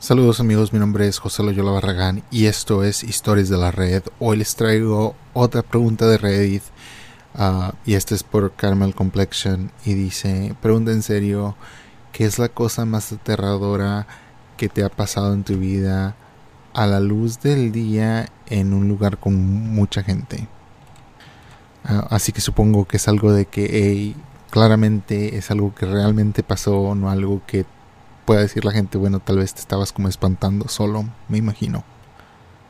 Saludos amigos, mi nombre es José Loyola Barragán y esto es Historias de la Red. Hoy les traigo otra pregunta de Reddit uh, y esta es por Carmel Complexion y dice, pregunta en serio, ¿qué es la cosa más aterradora que te ha pasado en tu vida a la luz del día en un lugar con mucha gente? Uh, así que supongo que es algo de que hey, claramente es algo que realmente pasó, no algo que pueda decir la gente, bueno, tal vez te estabas como espantando solo, me imagino.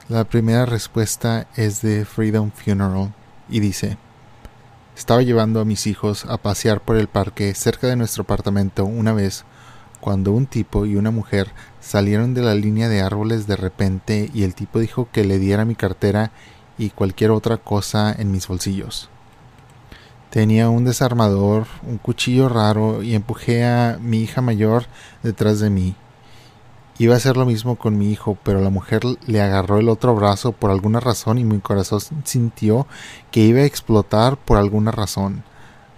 La primera respuesta es de Freedom Funeral y dice, estaba llevando a mis hijos a pasear por el parque cerca de nuestro apartamento una vez cuando un tipo y una mujer salieron de la línea de árboles de repente y el tipo dijo que le diera mi cartera y cualquier otra cosa en mis bolsillos. Tenía un desarmador, un cuchillo raro y empujé a mi hija mayor detrás de mí. Iba a hacer lo mismo con mi hijo, pero la mujer le agarró el otro brazo por alguna razón y mi corazón sintió que iba a explotar por alguna razón.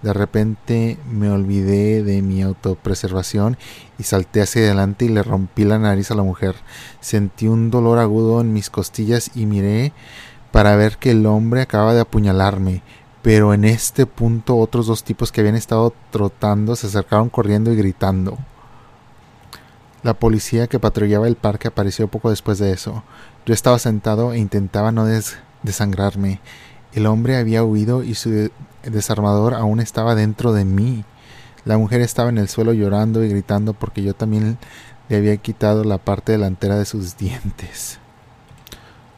De repente me olvidé de mi autopreservación y salté hacia adelante y le rompí la nariz a la mujer. Sentí un dolor agudo en mis costillas y miré para ver que el hombre acaba de apuñalarme pero en este punto otros dos tipos que habían estado trotando se acercaron corriendo y gritando. La policía que patrullaba el parque apareció poco después de eso. Yo estaba sentado e intentaba no desangrarme. El hombre había huido y su desarmador aún estaba dentro de mí. La mujer estaba en el suelo llorando y gritando porque yo también le había quitado la parte delantera de sus dientes.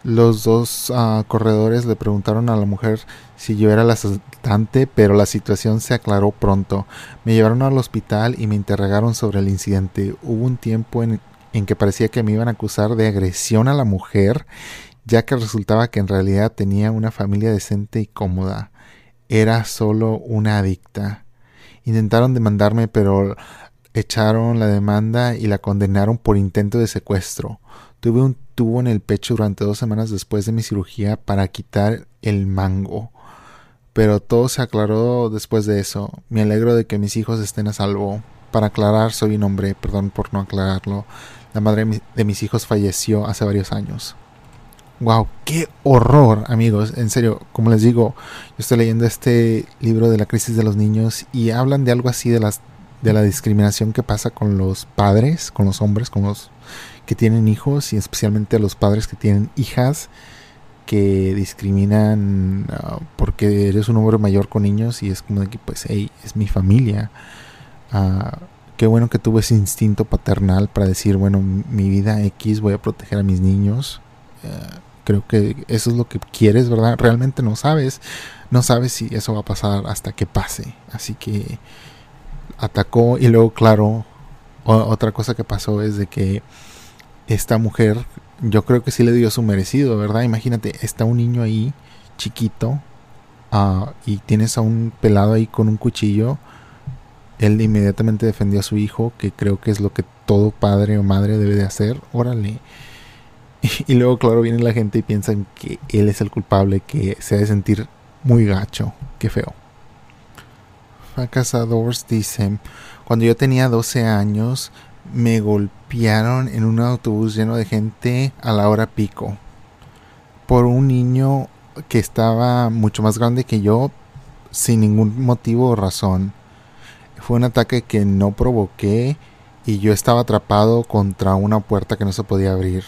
Los dos uh, corredores le preguntaron a la mujer si yo era la asaltante, pero la situación se aclaró pronto. Me llevaron al hospital y me interrogaron sobre el incidente. Hubo un tiempo en, en que parecía que me iban a acusar de agresión a la mujer, ya que resultaba que en realidad tenía una familia decente y cómoda. Era solo una adicta. Intentaron demandarme, pero echaron la demanda y la condenaron por intento de secuestro. Tuve un tubo en el pecho durante dos semanas después de mi cirugía para quitar el mango. Pero todo se aclaró después de eso. Me alegro de que mis hijos estén a salvo. Para aclarar, soy un hombre, perdón por no aclararlo. La madre de mis hijos falleció hace varios años. Wow, qué horror, amigos. En serio, como les digo, yo estoy leyendo este libro de la crisis de los niños y hablan de algo así de de la discriminación que pasa con los padres, con los hombres, con los que tienen hijos y especialmente a los padres que tienen hijas que discriminan uh, porque eres un hombre mayor con niños y es como de que pues hey, es mi familia. Uh, qué bueno que tuve ese instinto paternal para decir, bueno, mi vida X voy a proteger a mis niños. Uh, creo que eso es lo que quieres, ¿verdad? Realmente no sabes, no sabes si eso va a pasar hasta que pase. Así que atacó y luego, claro, otra cosa que pasó es de que esta mujer, yo creo que sí le dio su merecido, ¿verdad? Imagínate, está un niño ahí, chiquito, uh, y tienes a un pelado ahí con un cuchillo. Él inmediatamente defendió a su hijo, que creo que es lo que todo padre o madre debe de hacer. Órale. Y, luego, claro, viene la gente y piensan que él es el culpable, que se ha de sentir muy gacho. Qué feo. Fracasadores dicen, cuando yo tenía 12 años, me golpearon en un autobús lleno de gente a la hora pico por un niño que estaba mucho más grande que yo sin ningún motivo o razón. Fue un ataque que no provoqué y yo estaba atrapado contra una puerta que no se podía abrir.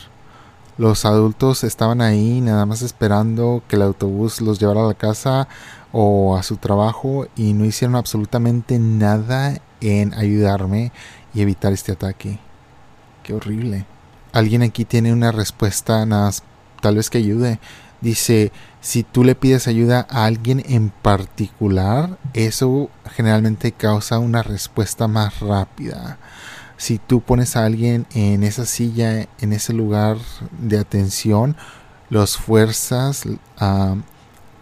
Los adultos estaban ahí nada más esperando que el autobús los llevara a la casa o a su trabajo y no hicieron absolutamente nada en ayudarme y evitar este ataque. Qué horrible. Alguien aquí tiene una respuesta nada tal vez que ayude. Dice, si tú le pides ayuda a alguien en particular, eso generalmente causa una respuesta más rápida. Si tú pones a alguien en esa silla, en ese lugar de atención, los fuerzas, uh,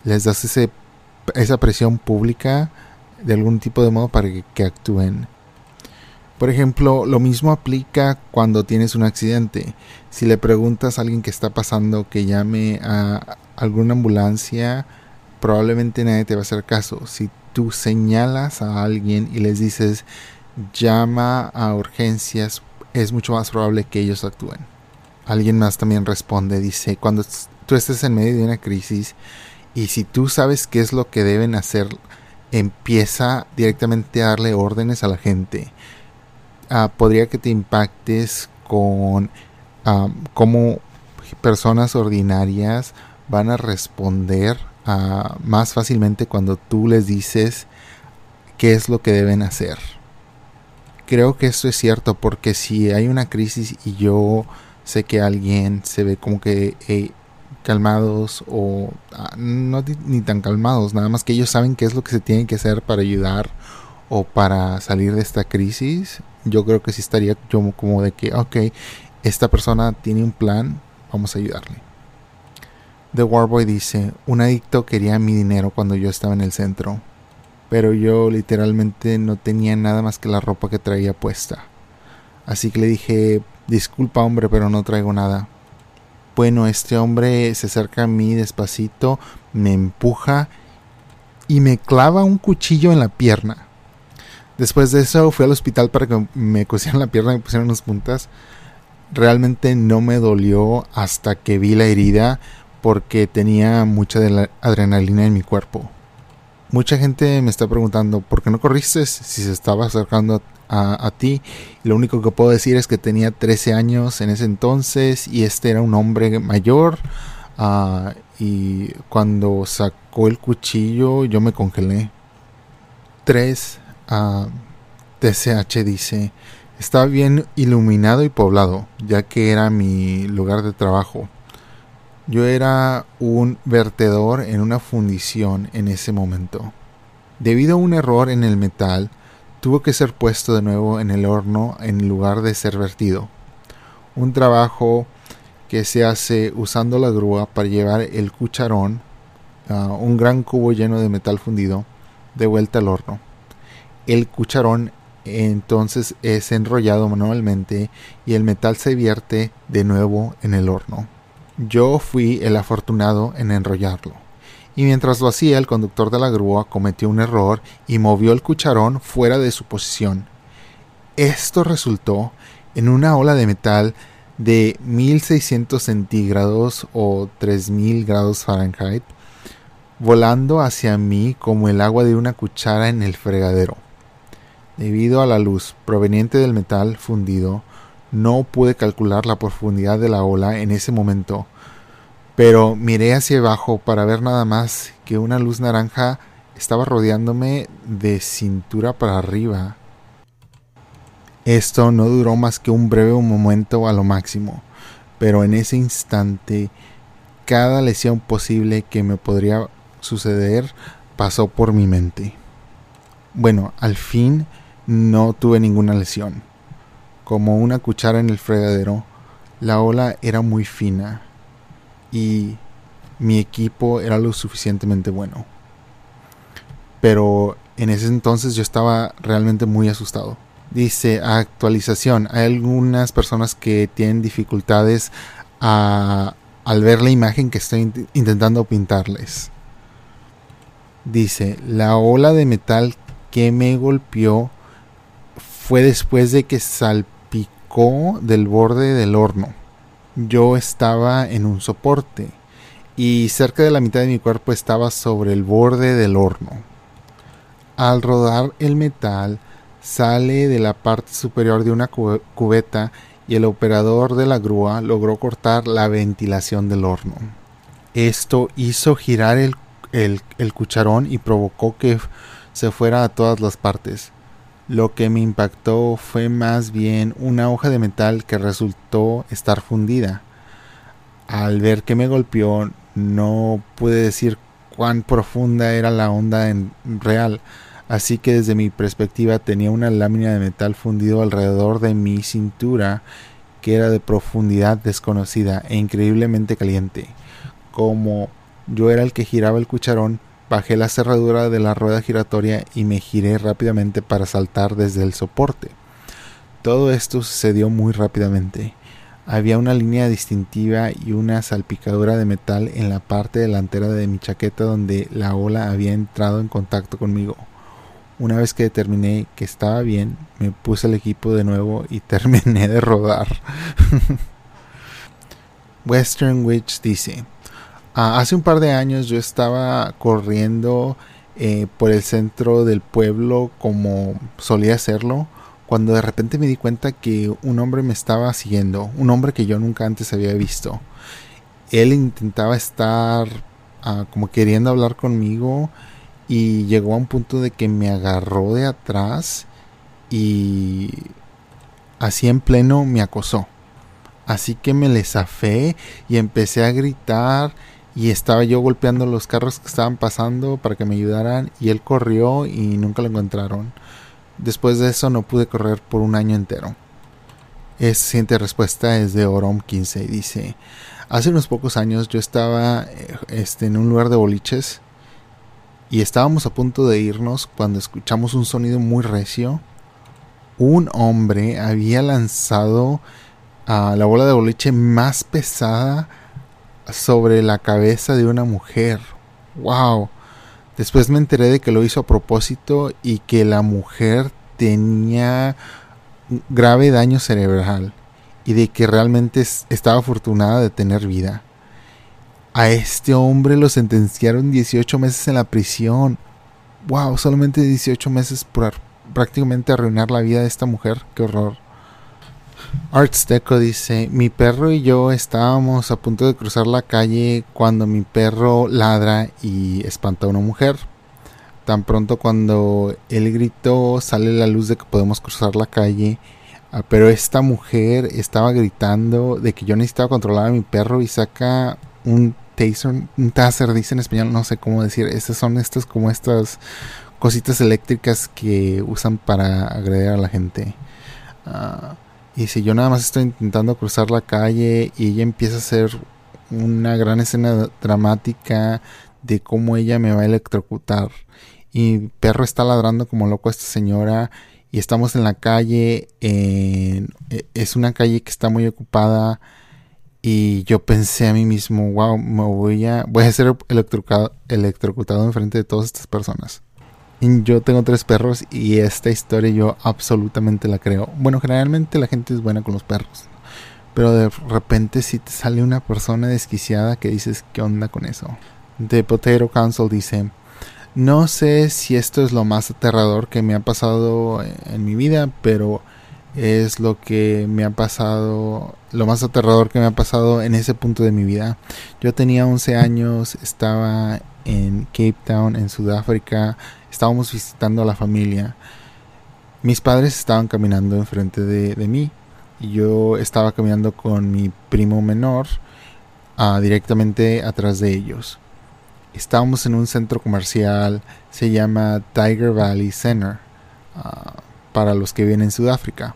les das ese, esa presión pública de algún tipo de modo para que actúen. Por ejemplo, lo mismo aplica cuando tienes un accidente. Si le preguntas a alguien que está pasando que llame a alguna ambulancia, probablemente nadie te va a hacer caso. Si tú señalas a alguien y les dices llama a urgencias es mucho más probable que ellos actúen. Alguien más también responde, dice, cuando tú estés en medio de una crisis y si tú sabes qué es lo que deben hacer, empieza directamente a darle órdenes a la gente. Ah, podría que te impactes con cómo personas ordinarias van a responder ah, más fácilmente cuando tú les dices qué es lo que deben hacer. Creo que esto es cierto porque si hay una crisis y yo sé que alguien se ve como que calmados o ah, no ni tan calmados, nada más que ellos saben qué es lo que se tiene que hacer para ayudar o para salir de esta crisis, yo creo que sí estaría yo como de que, ok, esta persona tiene un plan, vamos a ayudarle. The Warboy dice, un adicto quería mi dinero cuando yo estaba en el centro, pero yo literalmente no tenía nada más que la ropa que traía puesta. Así que le dije, disculpa hombre, pero no traigo nada. Bueno, este hombre se acerca a mí despacito, me empuja y me clava un cuchillo en la pierna. Después de eso fui al hospital para que me cosieran la pierna y me pusieran unas puntas. Realmente no me dolió hasta que vi la herida porque tenía mucha adrenalina en mi cuerpo. Mucha gente me está preguntando por qué no corriste si se estaba acercando a, ti. Lo único que puedo decir es que tenía 13 años en ese entonces y este era un hombre mayor. Ah, y cuando sacó el cuchillo yo me congelé. 3. Uh, TCH dice, estaba bien iluminado y poblado, ya que era mi lugar de trabajo. Yo era un vertedor en una fundición en ese momento. Debido a un error en el metal, tuvo que ser puesto de nuevo en el horno en lugar de ser vertido. Un trabajo que se hace usando la grúa para llevar el cucharón, uh, un gran cubo lleno de metal fundido, de vuelta al horno. El cucharón entonces es enrollado manualmente y el metal se vierte de nuevo en el horno. Yo fui el afortunado en enrollarlo y mientras lo hacía el conductor de la grúa cometió un error y movió el cucharón fuera de su posición. Esto resultó en una ola de metal de 1600 centígrados o 3000 grados Fahrenheit, volando hacia mí como el agua de una cuchara en el fregadero. Debido a la luz proveniente del metal fundido, no pude calcular la profundidad de la ola en ese momento, pero miré hacia abajo para ver nada más que una luz naranja estaba rodeándome de cintura para arriba. Esto no duró más que un breve momento a lo máximo, pero en ese instante cada lesión posible que me podría suceder pasó por mi mente. Bueno, al fin no tuve ninguna lesión. Como una cuchara en el fregadero, la ola era muy fina y mi equipo era lo suficientemente bueno. Pero en ese entonces yo estaba realmente muy asustado. Dice actualización. Hay algunas personas que tienen dificultades al ver la imagen que estoy intentando pintarles. Dice, la ola de metal que me golpeó fue después de que salpicó del borde del horno yo estaba en un soporte y cerca de la mitad de mi cuerpo estaba sobre el borde del horno. Al rodar el metal sale de la parte superior de una cubeta y el operador de la grúa logró cortar la ventilación del horno. Esto hizo girar el, el cucharón y provocó que se fuera a todas las partes. Lo que me impactó fue más bien una hoja de metal que resultó estar fundida. Al ver que me golpeó, no pude decir cuán profunda era la onda en real, así que desde mi perspectiva tenía una lámina de metal fundido alrededor de mi cintura que era de profundidad desconocida e increíblemente caliente. Como yo era el que giraba el cucharón, Bajé la cerradura de la rueda giratoria y me giré rápidamente para saltar desde el soporte. Todo esto sucedió muy rápidamente. Había una línea distintiva y una salpicadura de metal en la parte delantera de mi chaqueta donde la ola había entrado en contacto conmigo. Una vez que determiné que estaba bien, me puse el equipo de nuevo y terminé de rodar. Western Witch dice, ah, hace un par de años yo estaba corriendo eh, por el centro del pueblo como solía hacerlo, cuando de repente me di cuenta que un hombre me estaba siguiendo, un hombre que yo nunca antes había visto. Él intentaba estar ah, como queriendo hablar conmigo y llegó a un punto de que me agarró de atrás y así en pleno me acosó. Así que me le zafé y empecé a gritar y estaba yo golpeando los carros que estaban pasando para que me ayudaran y él corrió y nunca lo encontraron. Después de eso no pude correr por un año entero. Esta siguiente respuesta es de Orom 15 y dice, hace unos pocos años yo estaba eh, este, en un lugar de boliches y estábamos a punto de irnos cuando escuchamos un sonido muy recio. Un hombre había lanzado a la bola de boliche más pesada sobre la cabeza de una mujer. ¡Wow! Después me enteré de que lo hizo a propósito y que la mujer tenía grave daño cerebral y de que realmente estaba afortunada de tener vida. A este hombre lo sentenciaron 18 meses en la prisión. Wow, solamente 18 meses por prácticamente arruinar la vida de esta mujer. Qué horror. Arts Deco dice, mi perro y yo estábamos a punto de cruzar la calle cuando mi perro ladra y espanta a una mujer. Tan pronto cuando él gritó sale la luz de que podemos cruzar la calle, ah, pero esta mujer estaba gritando de que yo necesitaba controlar a mi perro y saca un taser, un taser, dice en español, no sé cómo decir. Estas son estas como estas cositas eléctricas que usan para agredir a la gente. Ah, y si yo nada más estoy intentando cruzar la calle y ella empieza a hacer una gran escena dramática de cómo ella me va a electrocutar. Y perro está ladrando como loco a esta señora. Y estamos en la calle. E, es una calle que está muy ocupada. Y yo pensé a mí mismo, wow, me voy a, voy a ser electrocutado, electrocutado en frente de todas estas personas. Yo tengo tres perros y esta historia yo absolutamente la creo. Bueno, generalmente la gente es buena con los perros. Pero de repente si te sale una persona desquiciada que dices, ¿qué onda con eso? The Potato Council dice, no sé si esto es lo más aterrador que me ha pasado en mi vida, pero es lo que me ha pasado, lo más aterrador que me ha pasado en ese punto de mi vida. Yo tenía 11 años, estaba en Cape Town, en Sudáfrica, estábamos visitando a la familia. Mis padres estaban caminando enfrente de, mí y yo estaba caminando con mi primo menor uh, directamente atrás de ellos. Estábamos en un centro comercial, se llama Tiger Valley Center, uh, para los que vienen en Sudáfrica.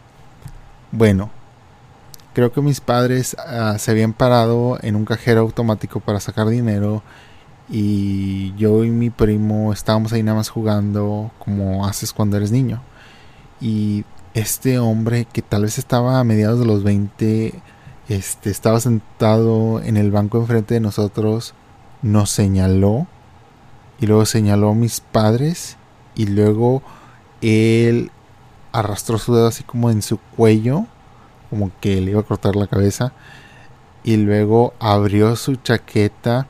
Bueno, creo que mis padres uh, se habían parado en un cajero automático para sacar dinero y yo y mi primo estábamos ahí nada más jugando como haces cuando eres niño. Y este hombre que tal vez estaba a mediados de los 20, este, estaba sentado en el banco enfrente de nosotros, nos señaló y luego señaló a mis padres y luego él arrastró su dedo así como en su cuello, como que le iba a cortar la cabeza, y luego abrió su chaqueta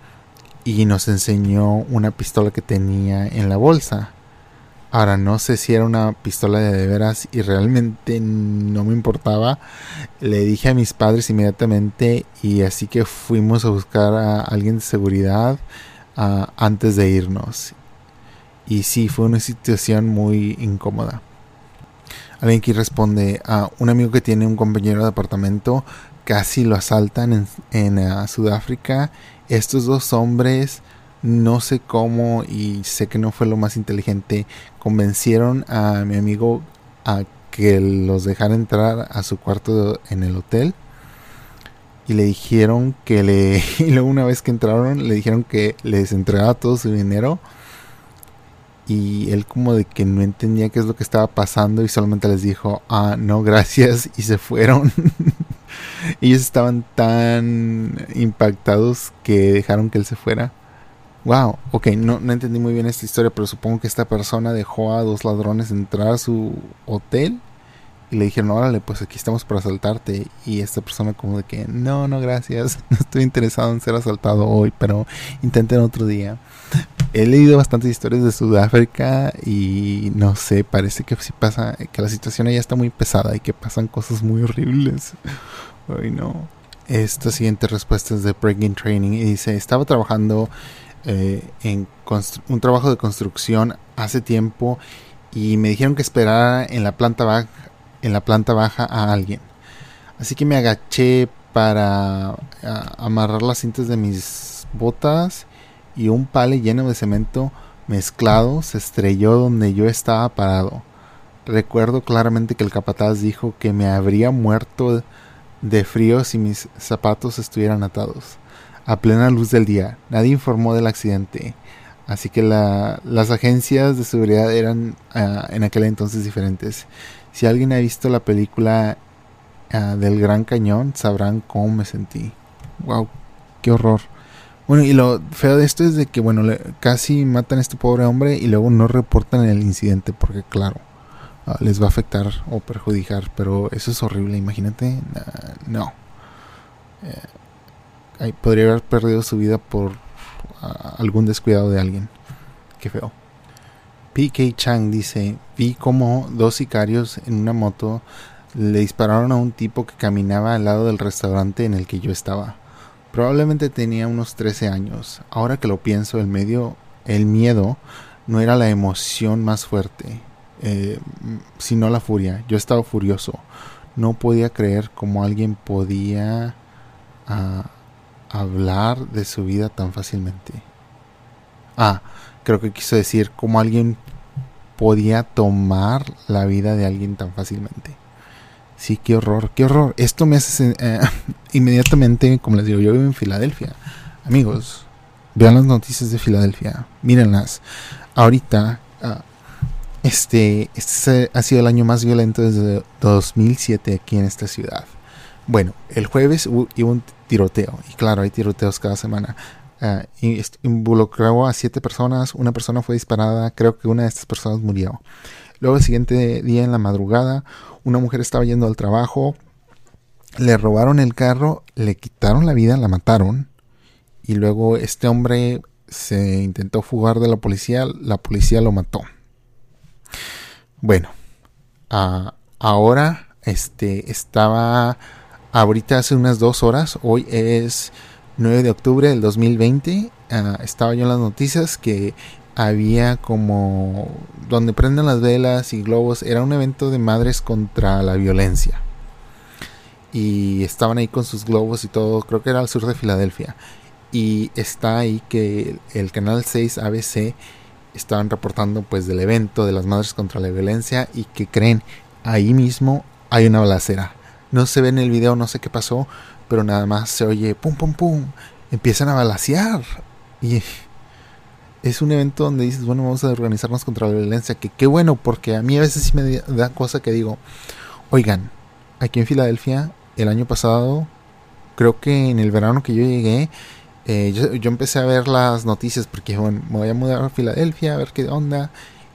y nos enseñó una pistola que tenía en la bolsa. Ahora no sé si era una pistola de, de veras y realmente no me importaba. Le dije a mis padres inmediatamente y así que fuimos a buscar a alguien de seguridad antes de irnos. Y sí, fue una situación muy incómoda. Alguien que responde a un amigo que tiene un compañero de apartamento, casi lo asaltan en, eh, Sudáfrica. Estos dos hombres, no sé cómo y sé que no fue lo más inteligente, convencieron a mi amigo a que los dejara entrar a su cuarto en el hotel y le dijeron que le y luego una vez que entraron le dijeron que les entregaba todo su dinero y él como de que no entendía qué es lo que estaba pasando y solamente les dijo, ah, no, gracias y se fueron. Ellos estaban tan impactados que dejaron que él se fuera. Wow, ok, no, no entendí muy bien esta historia, pero supongo que esta persona dejó a dos ladrones entrar a su hotel y le dijeron, órale, pues aquí estamos para asaltarte. Y esta persona como de que, no, no, gracias, no estoy interesado en ser asaltado hoy, pero intenten otro día. He leído bastantes historias de Sudáfrica y no sé, parece que sí pasa, que la situación allá está muy pesada y que pasan cosas muy horribles. Ay, no. Esta siguiente respuesta es de Breaking Training y dice, estaba trabajando eh, en un trabajo de construcción hace tiempo y me dijeron que esperara en la planta baja en la planta baja a alguien. Así que me agaché para amarrar las cintas de mis botas y un pale lleno de cemento mezclado se estrelló donde yo estaba parado. Recuerdo claramente que el capataz dijo que me habría muerto de frío si mis zapatos estuvieran atados. A plena luz del día, nadie informó del accidente, así que las agencias de seguridad eran ah, en aquel entonces diferentes. Si alguien ha visto la película ah, del Gran Cañón, sabrán cómo me sentí. Wow, qué horror. Bueno, y lo feo de esto es de que, bueno, casi matan a este pobre hombre y luego no reportan el incidente porque, claro, ah, les va a afectar o perjudicar. Pero eso es horrible, imagínate. no. Eh, podría haber perdido su vida por ah, algún descuidado de alguien. Qué feo. PK Chang dice, vi como dos sicarios en una moto le dispararon a un tipo que caminaba al lado del restaurante en el que yo estaba. Probablemente tenía unos 13 años. Ahora que lo pienso, el medio, el miedo no era la emoción más fuerte, eh, sino la furia. Yo estaba furioso. No podía creer cómo alguien podía ah, hablar de su vida tan fácilmente. Ah, creo que quiso decir cómo alguien podía tomar la vida de alguien tan fácilmente. Sí, qué horror, qué horror. Esto me hace eh, inmediatamente, como les digo, yo vivo en Filadelfia. Amigos, vean las noticias de Filadelfia, mírenlas. Ahorita, ah, este, este ha sido el año más violento desde 2007 aquí en esta ciudad. Bueno, el jueves hubo un tiroteo, y claro, hay tiroteos cada semana. Uh, involucró a siete personas, una persona fue disparada, creo que una de estas personas murió. Luego el siguiente día en la madrugada, una mujer estaba yendo al trabajo, le robaron el carro, le quitaron la vida, la mataron y luego este hombre se intentó fugar de la policía, la policía lo mató. Bueno, uh, ahora este estaba ahorita hace unas dos horas, hoy es 9 de octubre del 2020, ah, estaba yo en las noticias que había como donde prenden las velas y globos, era un evento de madres contra la violencia. Y estaban ahí con sus globos y todo, creo que era al sur de Filadelfia. Y está ahí que el canal 6 ABC estaban reportando pues del evento de las madres contra la violencia y que creen ahí mismo hay una balacera. No se ve en el video, no sé qué pasó, pero nada más se oye pum, pum, pum, empiezan a balasear. Y es un evento donde dices, bueno, vamos a organizarnos contra la violencia, que qué bueno, porque a mí a veces sí me da cosa que digo, oigan, aquí en Filadelfia, el año pasado, creo que en el verano que yo llegué, eh, yo, empecé a ver las noticias, porque bueno, me voy a mudar a Filadelfia, a ver qué onda,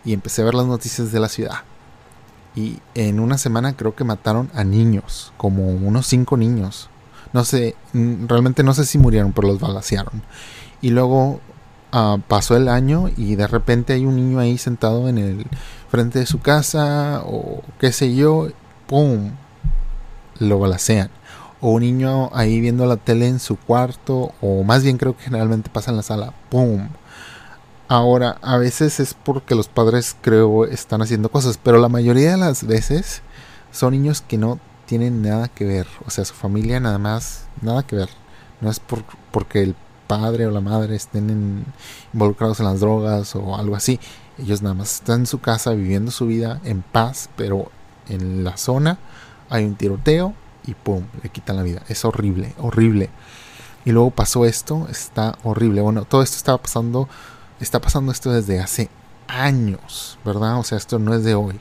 y empecé a ver las noticias de la ciudad. Y en una semana creo que mataron a niños, como unos cinco niños. No sé, realmente no sé si murieron, pero los balasearon. Y luego ah, pasó el año y de repente hay un niño ahí sentado en el frente de su casa o qué sé yo, ¡pum! Lo balacean. O un niño ahí viendo la tele en su cuarto, o más bien creo que generalmente pasa en la sala, ¡pum! Ahora, a veces es porque los padres creo están haciendo cosas, pero la mayoría de las veces son niños que no tienen nada que ver. O sea, su familia nada más, nada que ver. No es por, porque el padre o la madre estén involucrados en las drogas o algo así. Ellos nada más están en su casa viviendo su vida en paz, pero en la zona hay un tiroteo y pum, le quitan la vida. Es horrible, horrible. Y luego pasó esto, está horrible. Bueno, todo esto estaba pasando, está pasando esto desde hace años, ¿verdad? O sea, esto no es de hoy.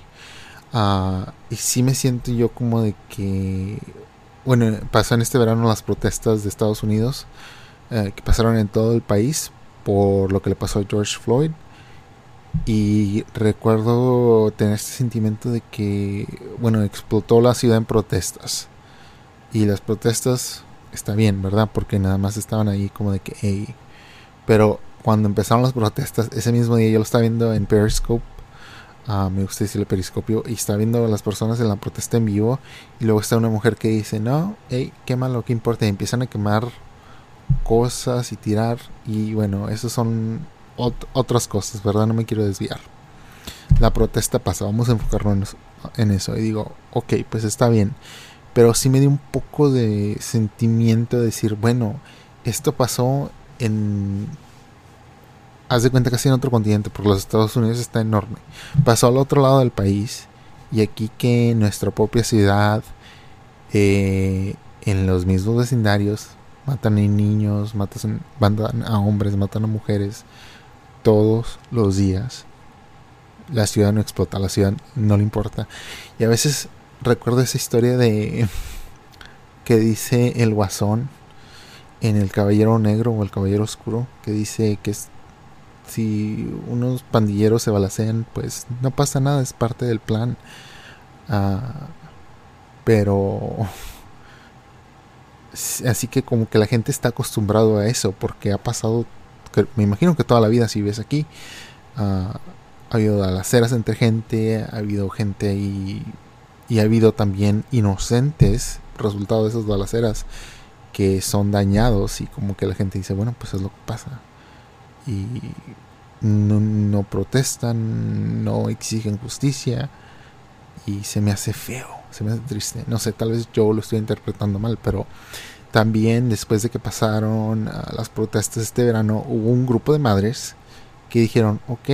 Ah, y sí me siento yo como de que, bueno, pasó en este verano las protestas de Estados Unidos, eh, que pasaron en todo el país, por lo que le pasó a George Floyd. Y recuerdo tener este sentimiento de que, bueno, explotó la ciudad en protestas. Y las protestas está bien, ¿verdad? Porque nada más estaban ahí como de que, hey. Pero cuando empezaron las protestas, ese mismo día yo lo estaba viendo en Periscope. Uh, me gusta decirle periscopio. Y estaba viendo a las personas en la protesta en vivo. Y luego está una mujer que dice, no, hey, quema lo que importa. Y empiezan a quemar cosas y tirar. Y bueno, esos son otras cosas, ¿verdad? No me quiero desviar. La protesta pasa, vamos a enfocarnos en eso. Y digo, ok, pues está bien. Pero sí me dio un poco de sentimiento de decir, bueno, esto pasó en... Haz de cuenta que en otro continente, porque los Estados Unidos está enorme. Pasó al otro lado del país. Y aquí que en nuestra propia ciudad, eh, en los mismos vecindarios, matan a niños, matan, matan a hombres, matan a mujeres todos los días. La ciudad no explota, la ciudad no le importa. Y a veces recuerdo esa historia de que dice el guasón en el caballero negro o el caballero oscuro, que dice que si unos pandilleros se balacean, pues no pasa nada, es parte del plan. Ah, pero así que como que la gente está acostumbrado a eso porque ha pasado me imagino que toda la vida si ves aquí, ah, ha habido balaceras entre gente, ha habido gente ahí y ha habido también inocentes resultado de esas balaceras que son dañados y como que la gente dice, bueno, pues es lo que pasa. Y no, protestan, no exigen justicia y se me hace feo, se me hace triste. No sé, tal vez yo lo estoy interpretando mal, pero también después de que pasaron ah, las protestas este verano, hubo un grupo de madres que dijeron, ok,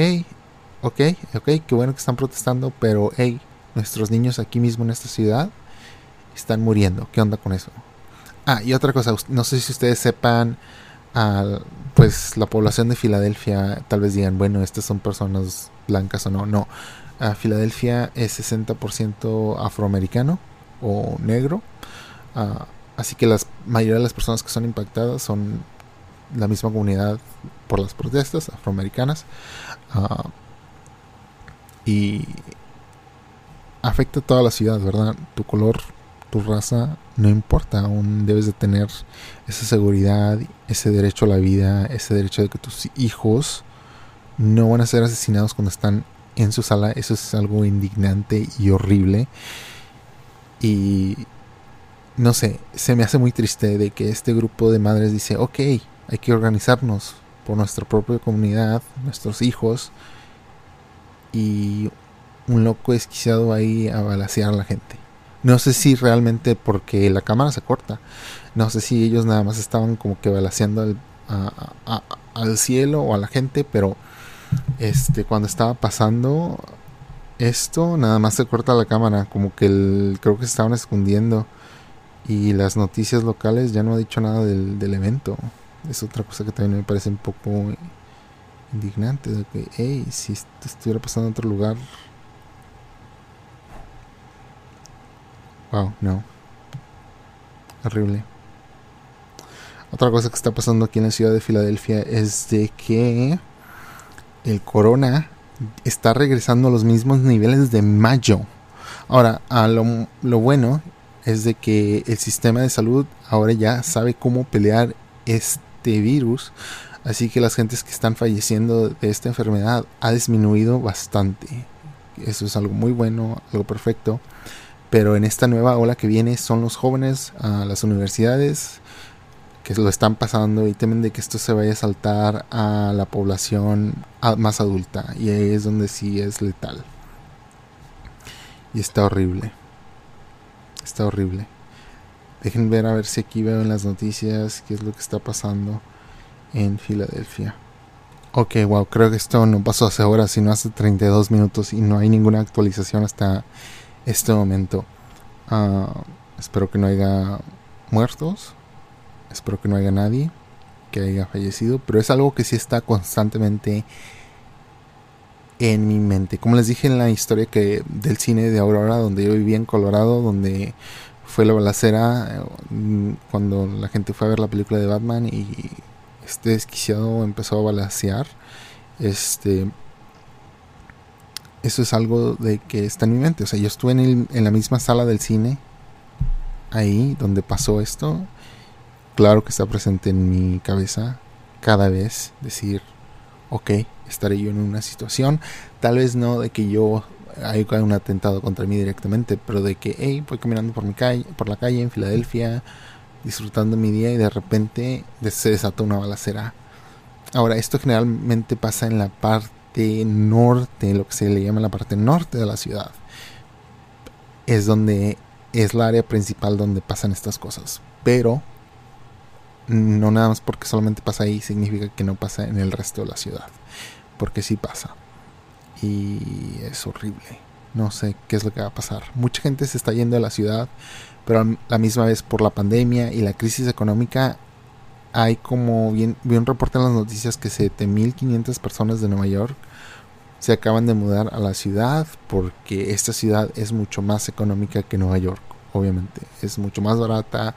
ok, ok, qué bueno que están protestando, pero hey, nuestros niños aquí mismo en esta ciudad están muriendo. ¿Qué onda con eso? Ah, y otra cosa, no sé si ustedes sepan, pues la población de Filadelfia, tal vez digan, bueno, estas son personas blancas o no. No, Filadelfia es 60% afroamericano o negro. Uh, Así que la mayoría de las personas que son impactadas son la misma comunidad por las protestas afroamericanas. Ah, y afecta a toda la ciudad, ¿verdad? Tu color, tu raza, no importa, aún debes de tener esa seguridad, ese derecho a la vida, ese derecho de que tus hijos no van a ser asesinados cuando están en su sala. Eso es algo indignante y horrible. Y no sé, se me hace muy triste de que este grupo de madres dice, ok, hay que organizarnos por nuestra propia comunidad, nuestros hijos, y un loco esquiciado ahí a balasear a la gente. No sé si realmente porque la cámara se corta, no sé si ellos nada más estaban como que balaseando al, al cielo o a la gente, pero este cuando estaba pasando esto nada más se corta la cámara, como que el, creo que se estaban escondiendo y las noticias locales ya no ha dicho nada del, evento. Es otra cosa que también me parece un poco indignante. De que, hey, si estuviera pasando en otro lugar. Wow, no. Horrible. Otra cosa que está pasando aquí en la ciudad de Filadelfia es de que el corona está regresando a los mismos niveles de mayo. Ahora, a lo, lo bueno es de que el sistema de salud ahora ya sabe cómo pelear este virus. Así que las gentes que están falleciendo de esta enfermedad ha disminuido bastante. Eso es algo muy bueno, algo perfecto. Pero en esta nueva ola que viene son los jóvenes a las universidades que lo están pasando y temen de que esto se vaya a saltar a la población más adulta. Y ahí es donde sí es letal. Y está horrible. Está horrible. Dejen ver a ver si aquí veo en las noticias qué es lo que está pasando en Filadelfia. Ok, wow, creo que esto no pasó hace horas, sino hace 32 minutos y no hay ninguna actualización hasta este momento. Ah, espero que no haya muertos. Espero que no haya nadie que haya fallecido. Pero es algo que sí está constantemente en mi mente. Como les dije en la historia que del cine de Aurora, donde yo vivía en Colorado, donde fue la balacera eh, cuando la gente fue a ver la película de Batman y este desquiciado empezó a balasear. Este. Eso es algo de que está en mi mente. O sea, yo estuve en, en la misma sala del cine. Ahí donde pasó esto. Claro que está presente en mi cabeza. Cada vez decir. Ok, estaré yo en una situación. Tal vez no de que yo hay un atentado contra mí directamente, pero de que, hey, voy caminando por mi calle, por la calle en Filadelfia, disfrutando mi día y de repente se desata una balacera. Ahora, esto generalmente pasa en la parte norte, lo que se le llama la parte norte de la ciudad. Es donde es la área principal donde pasan estas cosas. Pero no nada más porque solamente pasa ahí significa que no pasa en el resto de la ciudad. Porque sí pasa. Y es horrible. No sé qué es lo que va a pasar. Mucha gente se está yendo de la ciudad pero a la misma vez por la pandemia y la crisis económica hay como bien vi un reporte en las noticias que 7500 personas de Nueva York se acaban de mudar a la ciudad porque esta ciudad es mucho más económica que Nueva York, obviamente, es mucho más barata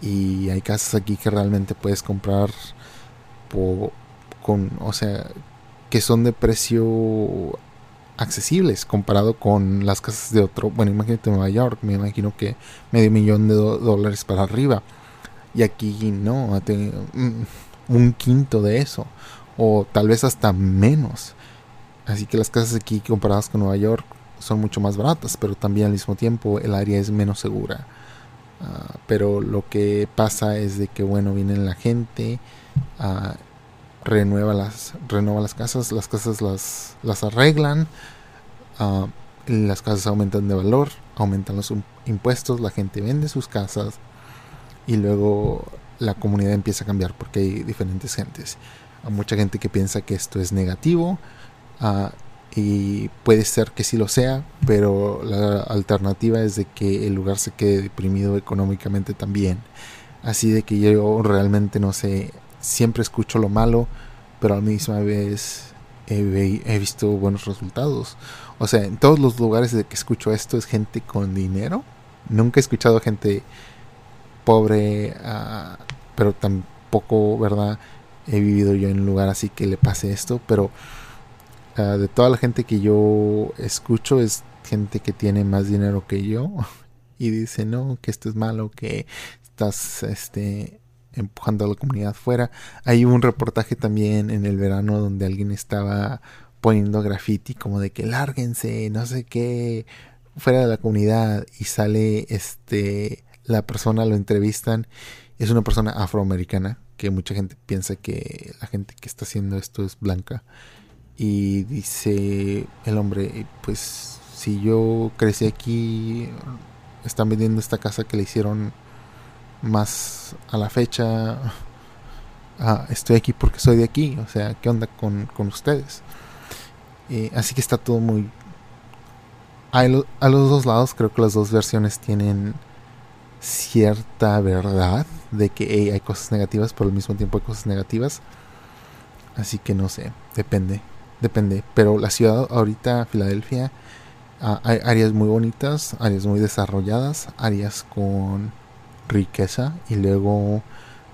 y hay casas aquí que realmente puedes comprar con, o sea, que son de precio accesibles comparado con las casas de otro, bueno, imagínate Nueva York, me imagino que medio millón de dólares para arriba. Y aquí no, mm, un quinto de eso, o tal vez hasta menos. Así que las casas aquí comparadas con Nueva York son mucho más baratas, pero también al mismo tiempo el área es menos segura. Ah, pero lo que pasa es de que, bueno, viene la gente, uh, renueva las, renueva las casas, las casas las, las arreglan, uh, las casas aumentan de valor, aumentan los impuestos, la gente vende sus casas y luego la comunidad empieza a cambiar porque hay diferentes gentes. Hay mucha gente que piensa que esto es negativo uh, y puede ser que sí lo sea, pero la alternativa es de que el lugar se quede deprimido económicamente también. Así de que yo realmente no sé siempre escucho lo malo, pero a la misma vez he, visto buenos resultados. O sea, en todos los lugares de que escucho esto es gente con dinero. Nunca he escuchado gente pobre, uh, pero tampoco, ¿verdad? He vivido yo en un lugar así que le pase esto, pero uh, de toda la gente que yo escucho es gente que tiene más dinero que yo y dice, no, que esto es malo, que estás, este, empujando a la comunidad fuera. Hay un reportaje también en el verano donde alguien estaba poniendo graffiti como de que lárguense, no sé qué, fuera de la comunidad y sale este la persona lo entrevistan, es una persona afroamericana que mucha gente piensa que la gente que está haciendo esto es blanca y dice el hombre, pues si yo crecí aquí están vendiendo esta casa que le hicieron más a la fecha ah, estoy aquí porque soy de aquí, o sea, ¿qué onda con, ustedes? Eh, así que está todo muy... A los dos lados creo que las dos versiones tienen cierta verdad de que hay cosas negativas, pero al mismo tiempo hay cosas negativas. Así que no sé, depende, depende. Pero la ciudad ahorita, Filadelfia, ah, hay áreas muy bonitas, áreas muy desarrolladas, áreas con riqueza y luego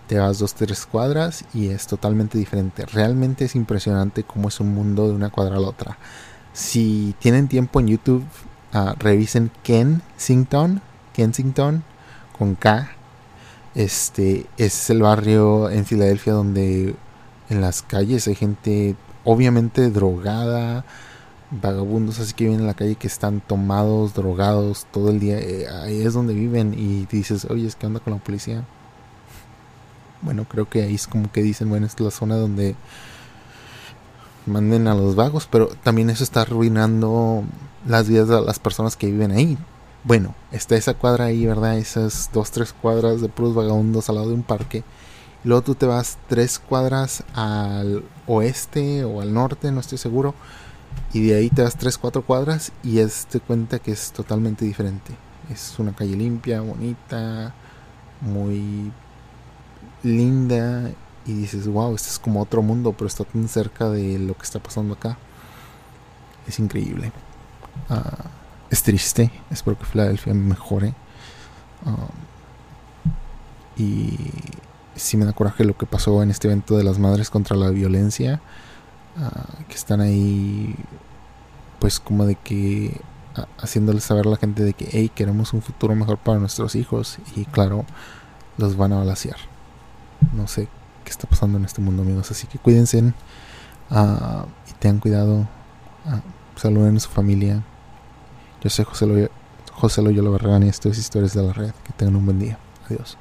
te vas dos, tres cuadras y es totalmente diferente. Realmente es impresionante cómo es un mundo de una cuadra a la otra. Si tienen tiempo en YouTube, uh, revisen Kensington, Kensington con K. Este es el barrio en Filadelfia donde en las calles hay gente obviamente drogada, vagabundos así que viven en la calle que están tomados, drogados todo el día. Eh, ahí es donde viven y dices, oye, ¿qué onda con la policía? Bueno, creo que ahí es como que dicen, bueno, esta es la zona donde manden a los vagos, pero también eso está arruinando las vidas de las personas que viven ahí. Bueno, está esa cuadra ahí, ¿verdad? Esas dos, tres cuadras de puros vagabundos al lado de un parque. Luego tú te vas tres cuadras al oeste o al norte, no estoy seguro y de ahí te das 3, 4 cuadras y es te cuenta que es totalmente diferente. Es una calle limpia, bonita, muy linda y dices, wow, este es como otro mundo, pero está tan cerca de lo que está pasando acá. Es increíble. Uh, es triste, espero que Filadelfia mejore. Um, y sí me da coraje lo que pasó en este evento de las madres contra la violencia. Ah, que están ahí, pues como de que haciéndoles saber a la gente de que, hey, queremos un futuro mejor para nuestros hijos. Y claro, los van a balasear. No sé qué está pasando en este mundo, amigos. Así que cuídense uh, y tengan cuidado. Saluden a su familia. Yo soy José Loyola José Loyola Barragán y esto es Historias de la Red. Que tengan un buen día. Adiós.